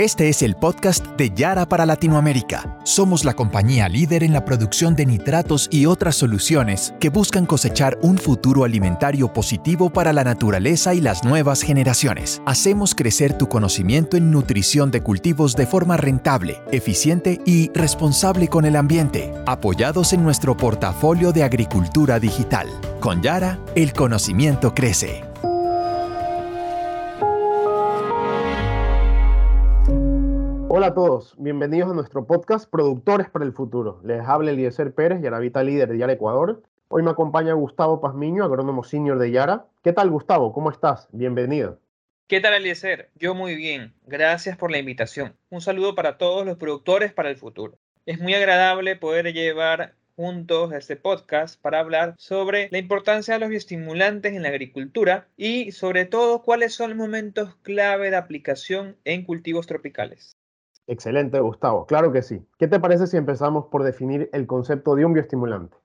Este es el podcast de Yara para Latinoamérica. Somos la compañía líder en la producción de nitratos y otras soluciones que buscan cosechar un futuro alimentario positivo para la naturaleza y las nuevas generaciones. Hacemos crecer tu conocimiento en nutrición de cultivos de forma rentable, eficiente y responsable con el ambiente, apoyados en nuestro portafolio de agricultura digital. Con Yara, el conocimiento crece. Hola a todos, bienvenidos a nuestro podcast Productores para el Futuro. Les habla Eliezer Pérez, Yaravita líder de Yara Ecuador. Hoy me acompaña Gustavo Pazmiño, agrónomo senior de Yara. ¿Qué tal Gustavo? ¿Cómo estás? Bienvenido. ¿Qué tal Eliezer? Yo muy bien, gracias por la invitación. Un saludo para todos los productores para el futuro. Es muy agradable poder llevar juntos este podcast para hablar sobre la importancia de los bioestimulantes en la agricultura y sobre todo cuáles son los momentos clave de aplicación en cultivos tropicales. Excelente, Gustavo. Claro que sí. ¿Qué te parece si empezamos por definir el concepto de un bioestimulante?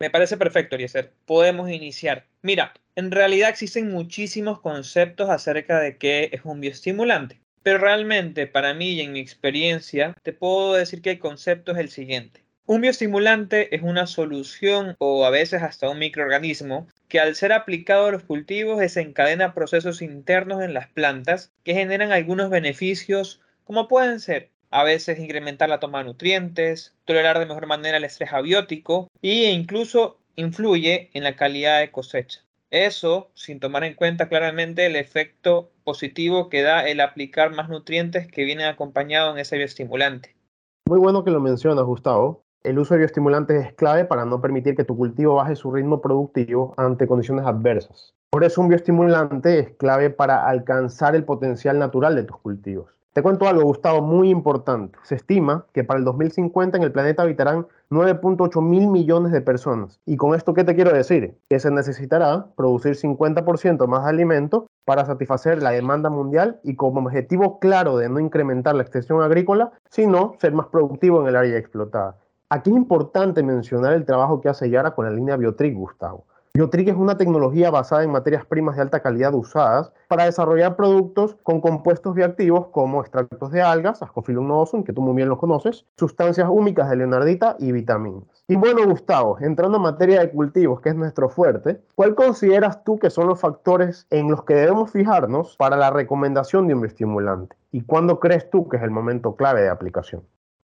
Me parece perfecto, Eliezer. Podemos iniciar. Mira, en realidad existen muchísimos conceptos acerca de qué es un bioestimulante. Pero realmente, para mí y en mi experiencia, te puedo decir que el concepto es el siguiente. Un bioestimulante es una solución o a veces hasta un microorganismo que al ser aplicado a los cultivos desencadena procesos internos en las plantas que generan algunos beneficios como pueden ser a veces incrementar la toma de nutrientes, tolerar de mejor manera el estrés abiótico e incluso influye en la calidad de cosecha. Eso sin tomar en cuenta claramente el efecto positivo que da el aplicar más nutrientes que vienen acompañados en ese bioestimulante. Muy bueno que lo mencionas, Gustavo. El uso de bioestimulantes es clave para no permitir que tu cultivo baje su ritmo productivo ante condiciones adversas. Por eso un bioestimulante es clave para alcanzar el potencial natural de tus cultivos. Te cuento algo, Gustavo, muy importante. Se estima que para el 2050 en el planeta habitarán 9.8 mil millones de personas. ¿Y con esto qué te quiero decir? Que se necesitará producir 50% más alimento para satisfacer la demanda mundial y como objetivo claro de no incrementar la extensión agrícola, sino ser más productivo en el área explotada. Aquí es importante mencionar el trabajo que hace Yara con la línea Biotric, Gustavo. Biotric es una tecnología basada en materias primas de alta calidad usadas para desarrollar productos con compuestos bioactivos como extractos de algas, Ascophyllum noosum, que tú muy bien lo conoces, sustancias húmicas de leonardita y vitaminas. Y bueno, Gustavo, entrando en materia de cultivos, que es nuestro fuerte, ¿cuál consideras tú que son los factores en los que debemos fijarnos para la recomendación de un bioestimulante? ¿Y cuándo crees tú que es el momento clave de aplicación?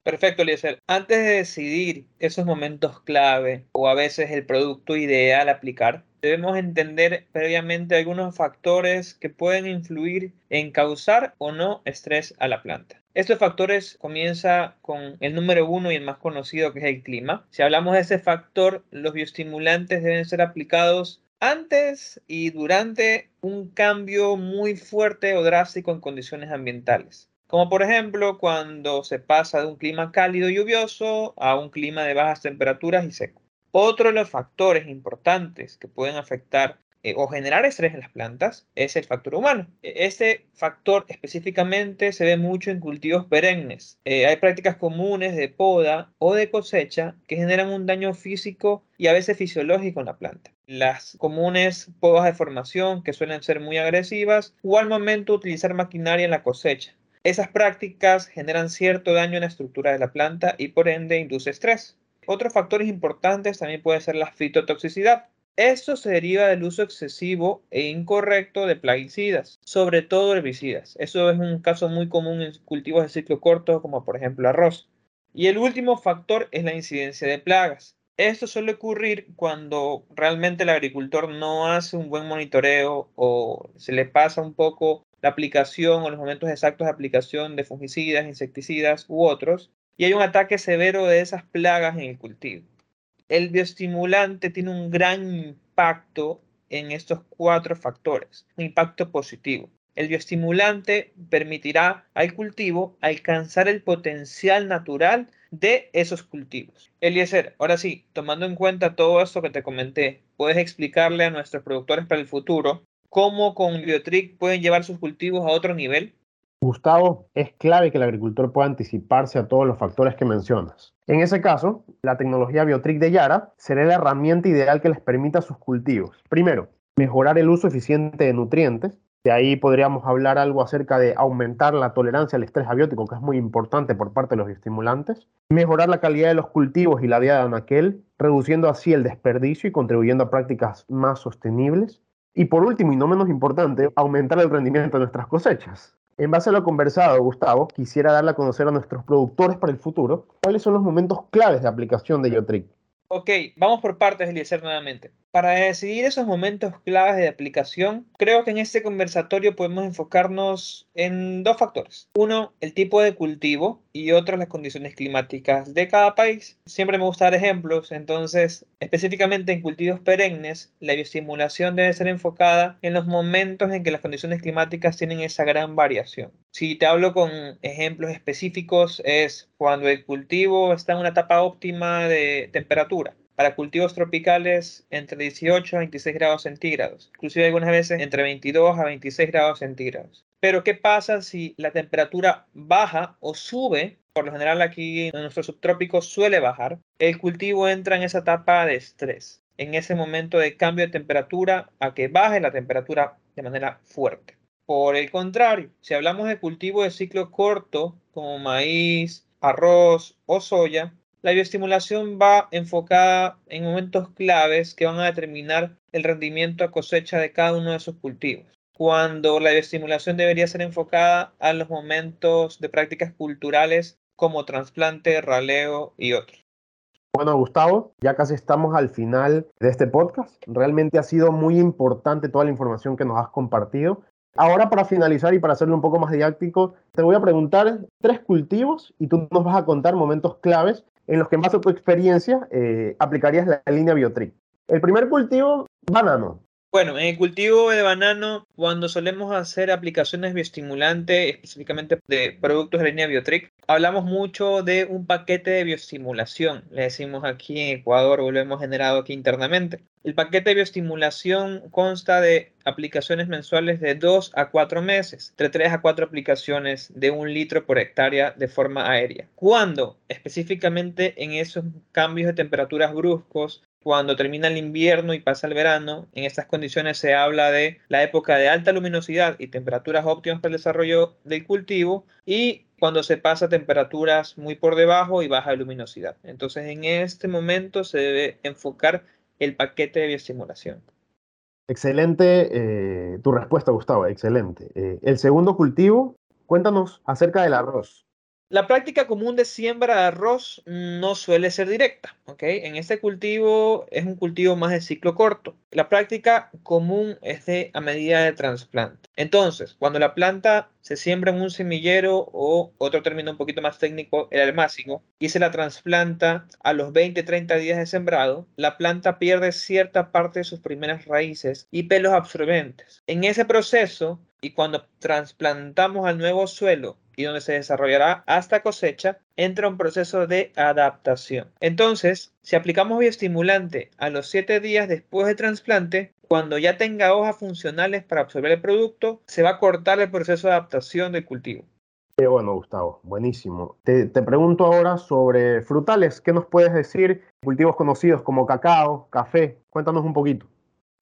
Perfecto, Eliezer. Antes de decidir esos momentos clave o a veces el producto ideal a aplicar, debemos entender previamente algunos factores que pueden influir en causar o no estrés a la planta. Estos factores comienza con el número uno y el más conocido que es el clima. Si hablamos de ese factor, los bioestimulantes deben ser aplicados antes y durante un cambio muy fuerte o drástico en condiciones ambientales como por ejemplo cuando se pasa de un clima cálido y lluvioso a un clima de bajas temperaturas y seco. Otro de los factores importantes que pueden afectar eh, o generar estrés en las plantas es el factor humano. E, este factor específicamente se ve mucho en cultivos perennes. Eh, hay prácticas comunes de poda o de cosecha que generan un daño físico y a veces fisiológico en la planta. Las comunes podas de formación que suelen ser muy agresivas o al momento utilizar maquinaria en la cosecha. Esas prácticas generan cierto daño en la estructura de la planta y por ende induce estrés. Otros factores importantes también puede ser la fitotoxicidad. Esto se deriva del uso excesivo e incorrecto de plaguicidas, sobre todo herbicidas. Eso es un caso muy común en cultivos de ciclo corto, como por ejemplo arroz. Y el último factor es la incidencia de plagas. Esto suele ocurrir cuando realmente el agricultor no hace un buen monitoreo o se le pasa un poco la aplicación o los momentos exactos de aplicación de fungicidas, insecticidas u otros, y hay un ataque severo de esas plagas en el cultivo. El bioestimulante tiene un gran impacto en estos cuatro factores, un impacto positivo. El bioestimulante permitirá al cultivo alcanzar el potencial natural de esos cultivos. Eliezer, ahora sí, tomando en cuenta todo esto que te comenté, ¿puedes explicarle a nuestros productores para el futuro cómo con Biotrick pueden llevar sus cultivos a otro nivel? Gustavo, es clave que el agricultor pueda anticiparse a todos los factores que mencionas. En ese caso, la tecnología Biotrick de Yara será la herramienta ideal que les permita a sus cultivos. Primero, mejorar el uso eficiente de nutrientes. De ahí podríamos hablar algo acerca de aumentar la tolerancia al estrés abiótico, que es muy importante por parte de los bioestimulantes, mejorar la calidad de los cultivos y la vida de anaquel, reduciendo así el desperdicio y contribuyendo a prácticas más sostenibles. Y por último, y no menos importante, aumentar el rendimiento de nuestras cosechas. En base a lo conversado, Gustavo, quisiera darle a conocer a nuestros productores para el futuro cuáles son los momentos claves de aplicación de Yotric. Ok, vamos por partes, Eliezer, nuevamente. Para decidir esos momentos claves de aplicación, creo que en este conversatorio podemos enfocarnos en dos factores. Uno, el tipo de cultivo y otro, las condiciones climáticas de cada país. Siempre me gusta dar ejemplos, entonces, específicamente en cultivos perennes, la bioestimulación debe ser enfocada en los momentos en que las condiciones climáticas tienen esa gran variación. Si te hablo con ejemplos específicos, es cuando el cultivo está en una etapa óptima de temperatura para cultivos tropicales entre 18 a 26 grados centígrados, inclusive algunas veces entre 22 a 26 grados centígrados. Pero ¿qué pasa si la temperatura baja o sube? Por lo general aquí en nuestros subtrópicos suele bajar. El cultivo entra en esa etapa de estrés, en ese momento de cambio de temperatura a que baje la temperatura de manera fuerte. Por el contrario, si hablamos de cultivo de ciclo corto como maíz, arroz o soya, la bioestimulación va enfocada en momentos claves que van a determinar el rendimiento a cosecha de cada uno de esos cultivos, cuando la bioestimulación debería ser enfocada a los momentos de prácticas culturales como trasplante, raleo y otros. Bueno, Gustavo, ya casi estamos al final de este podcast. Realmente ha sido muy importante toda la información que nos has compartido. Ahora para finalizar y para hacerlo un poco más didáctico, te voy a preguntar tres cultivos y tú nos vas a contar momentos claves en los que en base a tu experiencia eh, aplicarías la línea Biotric. El primer cultivo, banano. Bueno, en el cultivo de banano, cuando solemos hacer aplicaciones bioestimulantes, específicamente de productos de línea Biotric, hablamos mucho de un paquete de bioestimulación. Le decimos aquí en Ecuador o lo hemos generado aquí internamente. El paquete de bioestimulación consta de aplicaciones mensuales de 2 a 4 meses, de 3 a 4 aplicaciones de un litro por hectárea de forma aérea. Cuando específicamente en esos cambios de temperaturas bruscos cuando termina el invierno y pasa el verano, en estas condiciones se habla de la época de alta luminosidad y temperaturas óptimas para el desarrollo del cultivo y cuando se pasa a temperaturas muy por debajo y baja luminosidad. Entonces en este momento se debe enfocar el paquete de bioestimulación. Excelente eh, tu respuesta, Gustavo, excelente. Eh, el segundo cultivo, cuéntanos acerca del arroz. La práctica común de siembra de arroz no suele ser directa, ¿ok? En este cultivo es un cultivo más de ciclo corto. La práctica común es de a medida de trasplante. Entonces, cuando la planta se siembra en un semillero o otro término un poquito más técnico, el almácigo, y se la trasplanta a los 20-30 días de sembrado, la planta pierde cierta parte de sus primeras raíces y pelos absorbentes. En ese proceso, y cuando trasplantamos al nuevo suelo y donde se desarrollará hasta cosecha, entra un proceso de adaptación. Entonces, si aplicamos bioestimulante a los 7 días después del trasplante, cuando ya tenga hojas funcionales para absorber el producto, se va a cortar el proceso de adaptación del cultivo. Qué bueno, Gustavo, buenísimo. Te, te, pregunto ahora sobre frutales. ¿Qué nos puedes decir? Cultivos conocidos como cacao, café. Cuéntanos un poquito.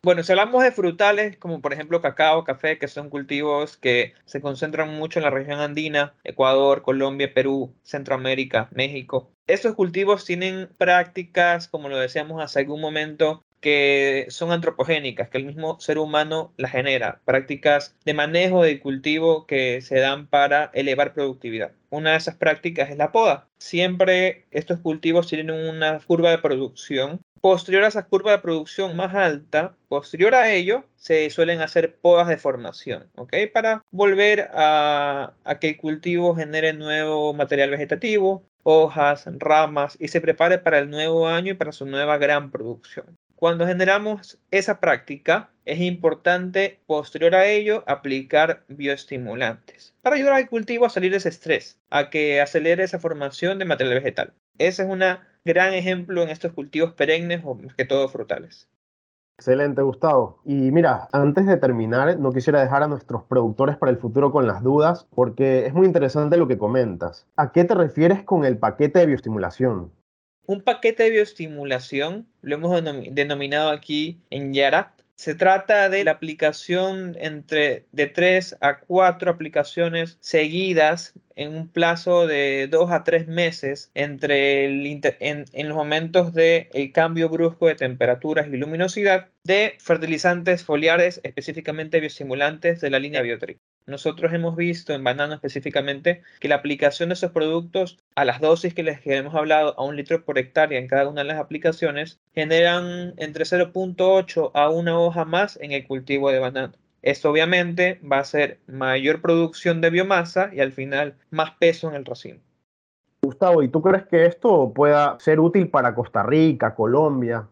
Bueno, si hablamos de frutales, como por ejemplo cacao, café, que son cultivos que se concentran mucho en la región andina, Ecuador, Colombia, Perú, Centroamérica, México. Estos cultivos tienen prácticas, como lo decíamos hace algún momento, que son antropogénicas, que el mismo ser humano las genera, prácticas de manejo del cultivo que se dan para elevar productividad. Una de esas prácticas es la poda. Siempre estos cultivos tienen una curva de producción Posterior a esa curva de producción más alta, posterior a ello, se suelen hacer podas de formación, ¿ok? Para volver a, a que el cultivo genere nuevo material vegetativo, hojas, ramas y se prepare para el nuevo año y para su nueva gran producción. Cuando generamos esa práctica, es importante, posterior a ello, aplicar bioestimulantes para ayudar al cultivo a salir de ese estrés, a que acelere esa formación de material vegetal. Esa es una gran ejemplo en estos cultivos perennes o más que todo frutales. Excelente, Gustavo. Y mira, antes de terminar, no quisiera dejar a nuestros productores para el futuro con las dudas, porque es muy interesante lo que comentas. ¿A qué te refieres con el paquete de bioestimulación? Un paquete de bioestimulación, lo hemos denominado aquí en Yara, Se trata de la aplicación entre de 3 a 4 aplicaciones seguidas en un plazo de 2 a 3 meses entre el, en, en, los momentos de el cambio brusco de temperaturas y luminosidad de fertilizantes foliares, específicamente bioestimulantes de la línea Biotric. Nosotros hemos visto en banano específicamente que la aplicación de esos productos a las dosis que les hemos hablado, a un litro por hectárea en cada una de las aplicaciones, generan entre 0.8 a una hoja más en el cultivo de banano. Esto obviamente va a ser mayor producción de biomasa y al final más peso en el racimo. Gustavo, ¿y tú crees que esto pueda ser útil para Costa Rica, Colombia?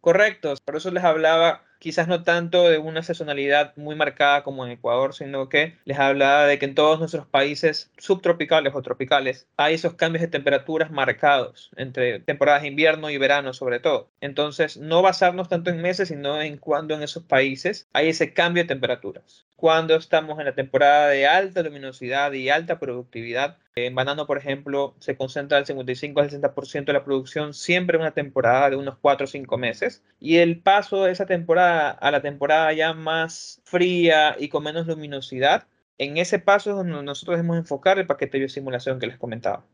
Correcto, por eso les hablaba quizás no tanto de una sazonalidad muy marcada como en Ecuador, sino que les hablaba de que en todos nuestros países subtropicales o tropicales hay esos cambios de temperaturas marcados entre temporadas de invierno y verano sobre todo. Entonces, no basarnos tanto en meses, sino en cuando en esos países hay ese cambio de temperaturas. Cuando estamos en la temporada de alta luminosidad y alta productividad, en banano, por ejemplo, se concentra el 55 al 60% de la producción siempre en una temporada de unos 4 o 5 meses. Y el paso de esa temporada a la temporada ya más fría y con menos luminosidad, en ese paso es donde nosotros debemos enfocar el paquete de biosimulación que les comentaba.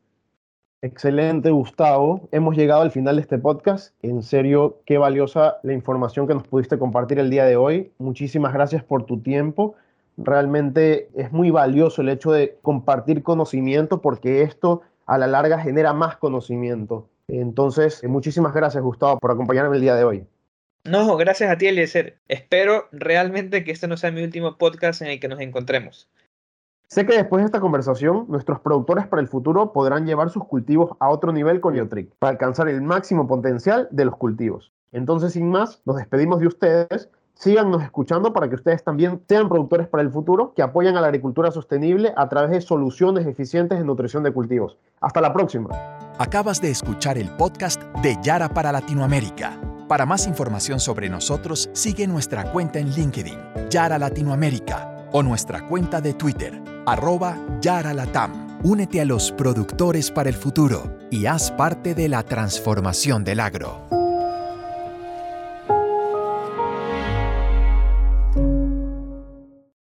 Excelente, Gustavo. Hemos llegado al final de este podcast. En serio, qué valiosa la información que nos pudiste compartir el día de hoy. Muchísimas gracias por tu tiempo realmente es muy valioso el hecho de compartir conocimiento porque esto a la larga genera más conocimiento. Entonces, muchísimas gracias Gustavo por acompañarme el día de hoy. No, gracias a ti Eliezer. Espero realmente que este no sea mi último podcast en el que nos encontremos. Sé que después de esta conversación, nuestros productores para el futuro podrán llevar sus cultivos a otro nivel con Iotric para alcanzar el máximo potencial de los cultivos. Entonces, sin más, nos despedimos de ustedes síganos escuchando para que ustedes también sean productores para el futuro que apoyan a la agricultura sostenible a través de soluciones eficientes en nutrición de cultivos. Hasta la próxima. Acabas de escuchar el podcast de Yara para Latinoamérica. Para más información sobre nosotros, sigue nuestra cuenta en LinkedIn, Yara Latinoamérica, o nuestra cuenta de Twitter, arroba Yara Latam. Únete a los productores para el futuro y haz parte de la transformación del agro.